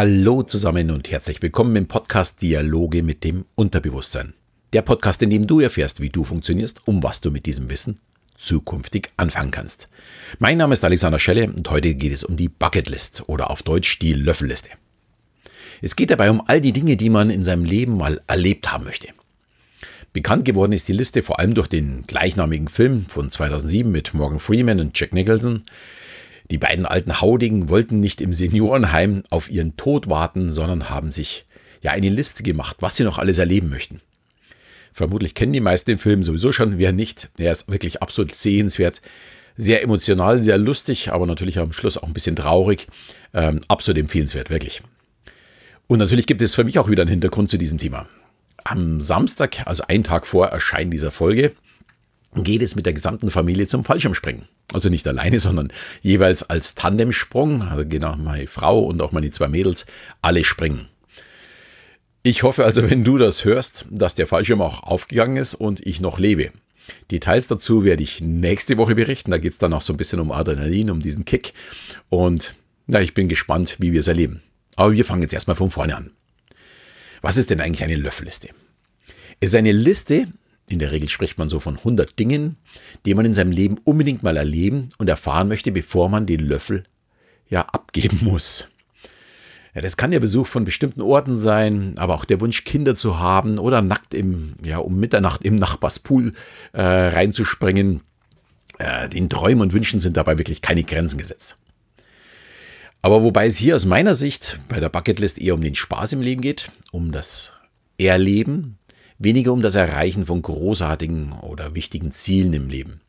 Hallo zusammen und herzlich willkommen im Podcast Dialoge mit dem Unterbewusstsein. Der Podcast, in dem du erfährst, wie du funktionierst, um was du mit diesem Wissen zukünftig anfangen kannst. Mein Name ist Alexander Schelle und heute geht es um die Bucketlist oder auf Deutsch die Löffelliste. Es geht dabei um all die Dinge, die man in seinem Leben mal erlebt haben möchte. Bekannt geworden ist die Liste vor allem durch den gleichnamigen Film von 2007 mit Morgan Freeman und Jack Nicholson, die beiden alten Haudigen wollten nicht im Seniorenheim auf ihren Tod warten, sondern haben sich ja eine Liste gemacht, was sie noch alles erleben möchten. Vermutlich kennen die meisten den Film sowieso schon, wer nicht. Er ist wirklich absolut sehenswert. Sehr emotional, sehr lustig, aber natürlich am Schluss auch ein bisschen traurig. Ähm, absolut empfehlenswert, wirklich. Und natürlich gibt es für mich auch wieder einen Hintergrund zu diesem Thema. Am Samstag, also einen Tag vor Erscheinen dieser Folge, geht es mit der gesamten Familie zum Fallschirmspringen. Also nicht alleine, sondern jeweils als Tandemsprung. Also genau, meine Frau und auch meine zwei Mädels, alle springen. Ich hoffe also, wenn du das hörst, dass der Fallschirm auch aufgegangen ist und ich noch lebe. Details dazu werde ich nächste Woche berichten. Da geht es dann auch so ein bisschen um Adrenalin, um diesen Kick. Und na, ich bin gespannt, wie wir es erleben. Aber wir fangen jetzt erstmal von vorne an. Was ist denn eigentlich eine Löffelliste? Es ist eine Liste, in der Regel spricht man so von 100 Dingen, die man in seinem Leben unbedingt mal erleben und erfahren möchte, bevor man den Löffel ja abgeben muss. Ja, das kann der Besuch von bestimmten Orten sein, aber auch der Wunsch, Kinder zu haben oder nackt im, ja, um Mitternacht im Nachbarspool äh, reinzuspringen. Äh, den Träumen und Wünschen sind dabei wirklich keine Grenzen gesetzt. Aber wobei es hier aus meiner Sicht bei der Bucketlist eher um den Spaß im Leben geht, um das Erleben, weniger um das Erreichen von großartigen oder wichtigen Zielen im Leben.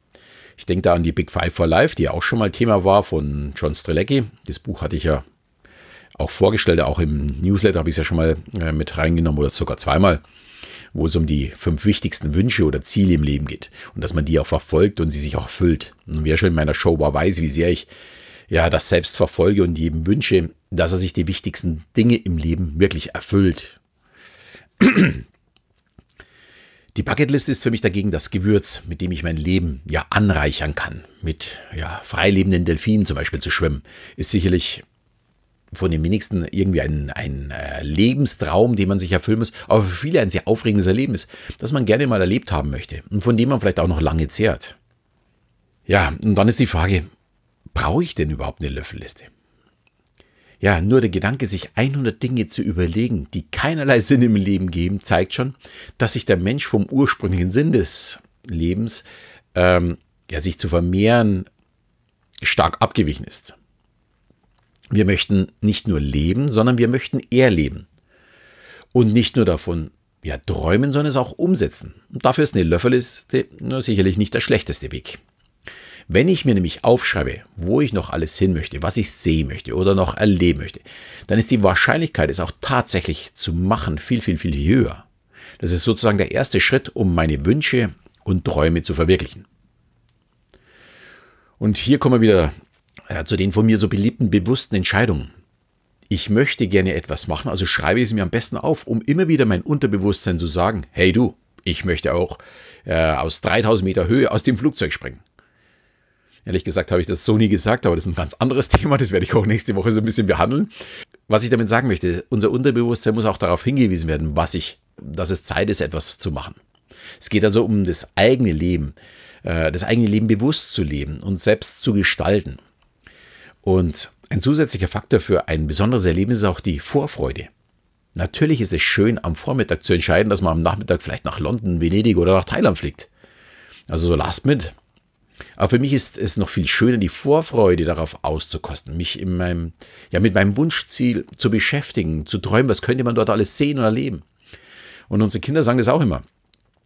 Ich denke da an die Big Five for Life, die auch schon mal Thema war von John Strelecki. Das Buch hatte ich ja auch vorgestellt, auch im Newsletter habe ich es ja schon mal äh, mit reingenommen oder sogar zweimal, wo es um die fünf wichtigsten Wünsche oder Ziele im Leben geht und dass man die auch verfolgt und sie sich auch erfüllt. Und wer schon in meiner Show war, weiß, wie sehr ich ja das selbst verfolge und jedem wünsche, dass er sich die wichtigsten Dinge im Leben wirklich erfüllt. Die Bucketlist ist für mich dagegen das Gewürz, mit dem ich mein Leben ja anreichern kann. Mit ja, freilebenden Delfinen zum Beispiel zu schwimmen, ist sicherlich von den wenigsten irgendwie ein, ein äh, Lebenstraum, den man sich erfüllen muss, aber für viele ein sehr aufregendes Erlebnis, das man gerne mal erlebt haben möchte und von dem man vielleicht auch noch lange zehrt. Ja, und dann ist die Frage, brauche ich denn überhaupt eine Löffelliste? Ja, nur der Gedanke, sich 100 Dinge zu überlegen, die keinerlei Sinn im Leben geben, zeigt schon, dass sich der Mensch vom ursprünglichen Sinn des Lebens, ähm, ja, sich zu vermehren, stark abgewichen ist. Wir möchten nicht nur leben, sondern wir möchten erleben. Und nicht nur davon ja, träumen, sondern es auch umsetzen. Und dafür ist eine Löffelliste sicherlich nicht der schlechteste Weg. Wenn ich mir nämlich aufschreibe, wo ich noch alles hin möchte, was ich sehen möchte oder noch erleben möchte, dann ist die Wahrscheinlichkeit, es auch tatsächlich zu machen, viel, viel, viel höher. Das ist sozusagen der erste Schritt, um meine Wünsche und Träume zu verwirklichen. Und hier kommen wir wieder ja, zu den von mir so beliebten bewussten Entscheidungen. Ich möchte gerne etwas machen, also schreibe ich es mir am besten auf, um immer wieder mein Unterbewusstsein zu sagen, hey du, ich möchte auch äh, aus 3000 Meter Höhe aus dem Flugzeug springen. Ehrlich gesagt habe ich das so nie gesagt, aber das ist ein ganz anderes Thema. Das werde ich auch nächste Woche so ein bisschen behandeln. Was ich damit sagen möchte, unser Unterbewusstsein muss auch darauf hingewiesen werden, was ich, dass es Zeit ist, etwas zu machen. Es geht also um das eigene Leben, äh, das eigene Leben bewusst zu leben und selbst zu gestalten. Und ein zusätzlicher Faktor für ein besonderes Erlebnis ist auch die Vorfreude. Natürlich ist es schön, am Vormittag zu entscheiden, dass man am Nachmittag vielleicht nach London, Venedig oder nach Thailand fliegt. Also so last minute. Aber für mich ist es noch viel schöner, die Vorfreude darauf auszukosten, mich in meinem, ja, mit meinem Wunschziel zu beschäftigen, zu träumen, was könnte man dort alles sehen und erleben. Und unsere Kinder sagen das auch immer.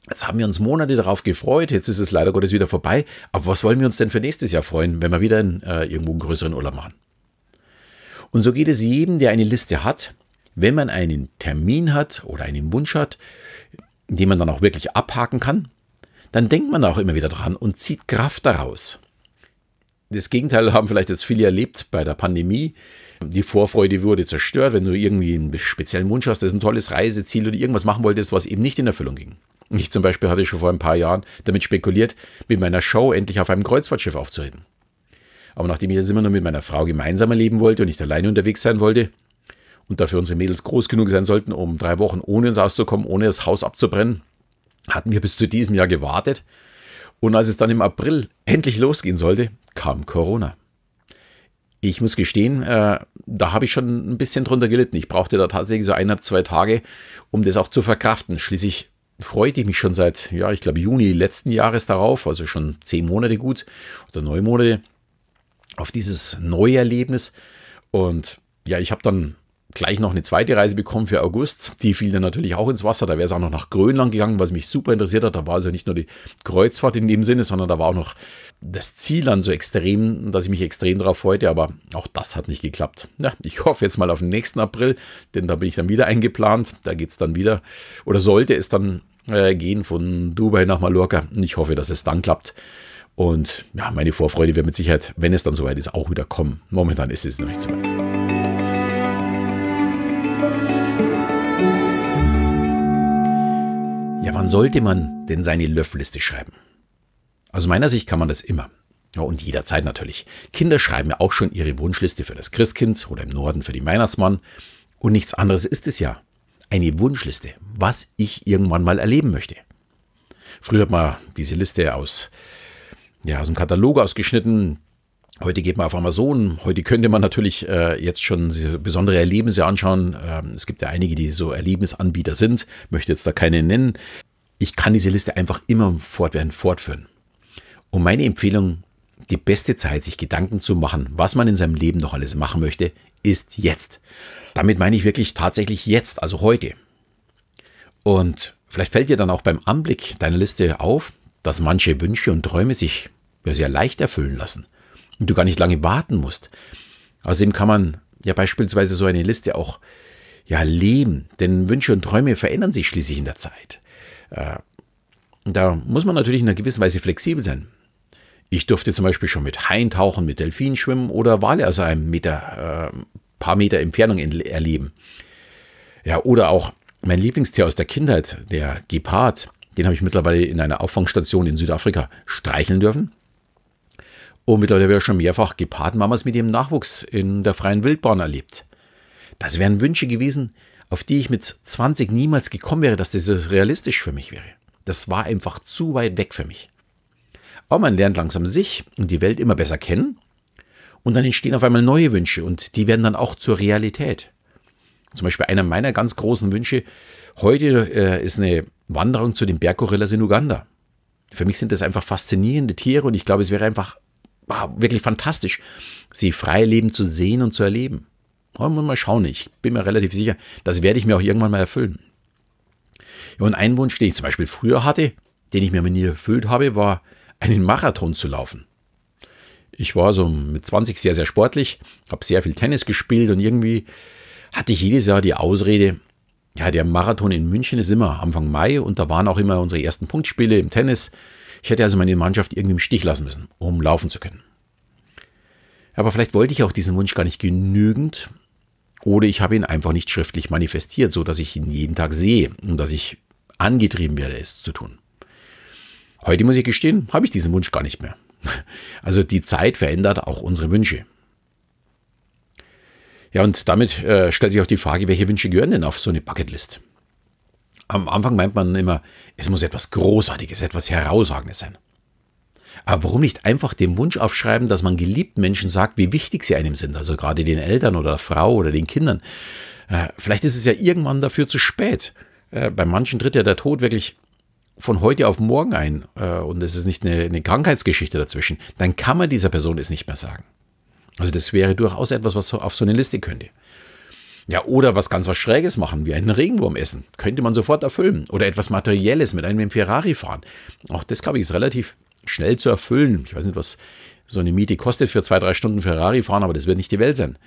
Jetzt haben wir uns Monate darauf gefreut, jetzt ist es leider Gottes wieder vorbei. Aber was wollen wir uns denn für nächstes Jahr freuen, wenn wir wieder in, äh, irgendwo einen größeren Urlaub machen? Und so geht es jedem, der eine Liste hat, wenn man einen Termin hat oder einen Wunsch hat, den man dann auch wirklich abhaken kann, dann denkt man auch immer wieder dran und zieht Kraft daraus. Das Gegenteil haben vielleicht jetzt viele erlebt bei der Pandemie. Die Vorfreude wurde zerstört, wenn du irgendwie einen speziellen Wunsch hast, das ist ein tolles Reiseziel oder irgendwas machen wolltest, was eben nicht in Erfüllung ging. Ich zum Beispiel hatte schon vor ein paar Jahren damit spekuliert, mit meiner Show endlich auf einem Kreuzfahrtschiff aufzutreten. Aber nachdem ich das immer nur mit meiner Frau gemeinsam erleben wollte und nicht alleine unterwegs sein wollte und dafür unsere Mädels groß genug sein sollten, um drei Wochen ohne uns auszukommen, ohne das Haus abzubrennen, hatten wir bis zu diesem Jahr gewartet. Und als es dann im April endlich losgehen sollte, kam Corona. Ich muss gestehen, äh, da habe ich schon ein bisschen drunter gelitten. Ich brauchte da tatsächlich so eineinhalb, zwei Tage, um das auch zu verkraften. Schließlich freute ich mich schon seit, ja, ich glaube, Juni letzten Jahres darauf, also schon zehn Monate gut oder neun Monate, auf dieses Neuerlebnis. Und ja, ich habe dann gleich noch eine zweite Reise bekommen für August. Die fiel dann natürlich auch ins Wasser. Da wäre es auch noch nach Grönland gegangen, was mich super interessiert hat. Da war also nicht nur die Kreuzfahrt in dem Sinne, sondern da war auch noch das Ziel dann so extrem, dass ich mich extrem darauf freute. Aber auch das hat nicht geklappt. Ja, ich hoffe jetzt mal auf den nächsten April, denn da bin ich dann wieder eingeplant. Da geht es dann wieder oder sollte es dann äh, gehen von Dubai nach Mallorca. Ich hoffe, dass es dann klappt. Und ja, meine Vorfreude wird mit Sicherheit, wenn es dann soweit ist, auch wieder kommen. Momentan ist es noch nicht so weit. Wann sollte man denn seine Löffelliste schreiben? Aus meiner Sicht kann man das immer. Ja, und jederzeit natürlich. Kinder schreiben ja auch schon ihre Wunschliste für das Christkind oder im Norden für den Weihnachtsmann. Und nichts anderes ist es ja. Eine Wunschliste, was ich irgendwann mal erleben möchte. Früher hat man diese Liste aus, ja, aus dem Katalog ausgeschnitten, Heute geht man auf Amazon. Heute könnte man natürlich äh, jetzt schon besondere Erlebnisse anschauen. Ähm, es gibt ja einige, die so Erlebnisanbieter sind. Möchte jetzt da keine nennen. Ich kann diese Liste einfach immer fortwährend fortführen. Und meine Empfehlung, die beste Zeit, sich Gedanken zu machen, was man in seinem Leben noch alles machen möchte, ist jetzt. Damit meine ich wirklich tatsächlich jetzt, also heute. Und vielleicht fällt dir dann auch beim Anblick deiner Liste auf, dass manche Wünsche und Träume sich sehr leicht erfüllen lassen und du gar nicht lange warten musst. Außerdem kann man ja beispielsweise so eine Liste auch ja leben, denn Wünsche und Träume verändern sich schließlich in der Zeit. Äh, da muss man natürlich in einer gewissen Weise flexibel sein. Ich durfte zum Beispiel schon mit Haien tauchen, mit Delfinen schwimmen oder Wale aus einem Meter, äh, paar Meter Entfernung erleben. Ja, oder auch mein Lieblingstier aus der Kindheit, der Gepard, den habe ich mittlerweile in einer Auffangstation in Südafrika streicheln dürfen. Und mittlerweile habe ich schon mehrfach Gepardenmamas mit ihrem Nachwuchs in der freien Wildbahn erlebt. Das wären Wünsche gewesen, auf die ich mit 20 niemals gekommen wäre, dass das realistisch für mich wäre. Das war einfach zu weit weg für mich. Aber man lernt langsam sich und die Welt immer besser kennen. Und dann entstehen auf einmal neue Wünsche und die werden dann auch zur Realität. Zum Beispiel einer meiner ganz großen Wünsche heute äh, ist eine Wanderung zu den Berggorillas in Uganda. Für mich sind das einfach faszinierende Tiere und ich glaube, es wäre einfach war wirklich fantastisch, sie frei leben zu sehen und zu erleben. Mal schauen, ich bin mir relativ sicher, das werde ich mir auch irgendwann mal erfüllen. Und ein Wunsch, den ich zum Beispiel früher hatte, den ich mir nie erfüllt habe, war, einen Marathon zu laufen. Ich war so mit 20 sehr, sehr sportlich, habe sehr viel Tennis gespielt und irgendwie hatte ich jedes Jahr die Ausrede, ja, der Marathon in München ist immer Anfang Mai und da waren auch immer unsere ersten Punktspiele im Tennis. Ich hätte also meine Mannschaft irgendwie im Stich lassen müssen, um laufen zu können. Aber vielleicht wollte ich auch diesen Wunsch gar nicht genügend oder ich habe ihn einfach nicht schriftlich manifestiert, so dass ich ihn jeden Tag sehe und dass ich angetrieben werde, es zu tun. Heute muss ich gestehen, habe ich diesen Wunsch gar nicht mehr. Also die Zeit verändert auch unsere Wünsche. Ja, und damit äh, stellt sich auch die Frage, welche Wünsche gehören denn auf so eine Bucketlist? Am Anfang meint man immer, es muss etwas Großartiges, etwas Herausragendes sein. Aber warum nicht einfach den Wunsch aufschreiben, dass man geliebten Menschen sagt, wie wichtig sie einem sind, also gerade den Eltern oder der Frau oder den Kindern. Äh, vielleicht ist es ja irgendwann dafür zu spät. Äh, bei manchen tritt ja der Tod wirklich von heute auf morgen ein äh, und es ist nicht eine, eine Krankheitsgeschichte dazwischen. Dann kann man dieser Person es nicht mehr sagen. Also das wäre durchaus etwas, was auf so eine Liste könnte. Ja, oder was ganz was Schräges machen, wie einen Regenwurm essen. Könnte man sofort erfüllen. Oder etwas Materielles mit einem Ferrari fahren. Auch das, glaube ich, ist relativ schnell zu erfüllen. Ich weiß nicht, was so eine Miete kostet für zwei, drei Stunden Ferrari fahren, aber das wird nicht die Welt sein.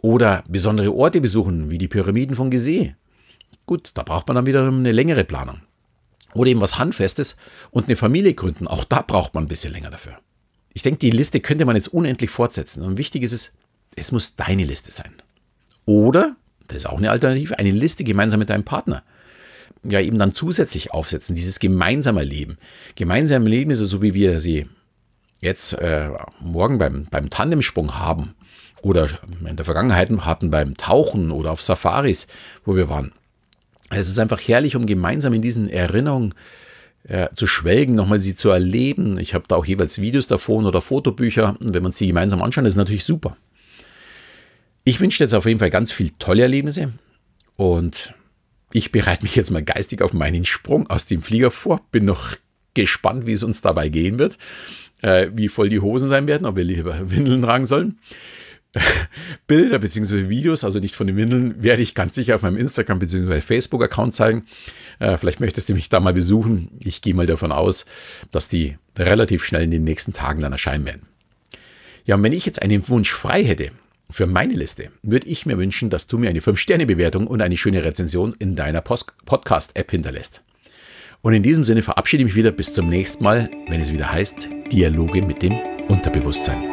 Oder besondere Orte besuchen, wie die Pyramiden von Gizeh. Gut, da braucht man dann wieder eine längere Planung. Oder eben was Handfestes und eine Familie gründen. Auch da braucht man ein bisschen länger dafür. Ich denke, die Liste könnte man jetzt unendlich fortsetzen. Und wichtig ist es, es muss deine Liste sein. Oder, das ist auch eine Alternative, eine Liste gemeinsam mit deinem Partner. Ja, eben dann zusätzlich aufsetzen, dieses gemeinsame Leben. Gemeinsame Leben ist so, wie wir sie jetzt äh, morgen beim, beim Tandemsprung haben. oder in der Vergangenheit hatten beim Tauchen oder auf Safaris, wo wir waren. Es ist einfach herrlich, um gemeinsam in diesen Erinnerungen äh, zu schwelgen, nochmal sie zu erleben. Ich habe da auch jeweils Videos davon oder Fotobücher. Und wenn man sie gemeinsam anschaut, ist natürlich super. Ich wünsche jetzt auf jeden Fall ganz viele tolle Erlebnisse und ich bereite mich jetzt mal geistig auf meinen Sprung aus dem Flieger vor. Bin noch gespannt, wie es uns dabei gehen wird, äh, wie voll die Hosen sein werden, ob wir lieber Windeln tragen sollen. Bilder bzw. Videos, also nicht von den Windeln, werde ich ganz sicher auf meinem Instagram bzw. Facebook-Account zeigen. Äh, vielleicht möchtest du mich da mal besuchen. Ich gehe mal davon aus, dass die relativ schnell in den nächsten Tagen dann erscheinen werden. Ja, und wenn ich jetzt einen Wunsch frei hätte für meine Liste, würde ich mir wünschen, dass du mir eine 5-Sterne-Bewertung und eine schöne Rezension in deiner Podcast-App hinterlässt. Und in diesem Sinne verabschiede ich mich wieder bis zum nächsten Mal, wenn es wieder heißt Dialoge mit dem Unterbewusstsein.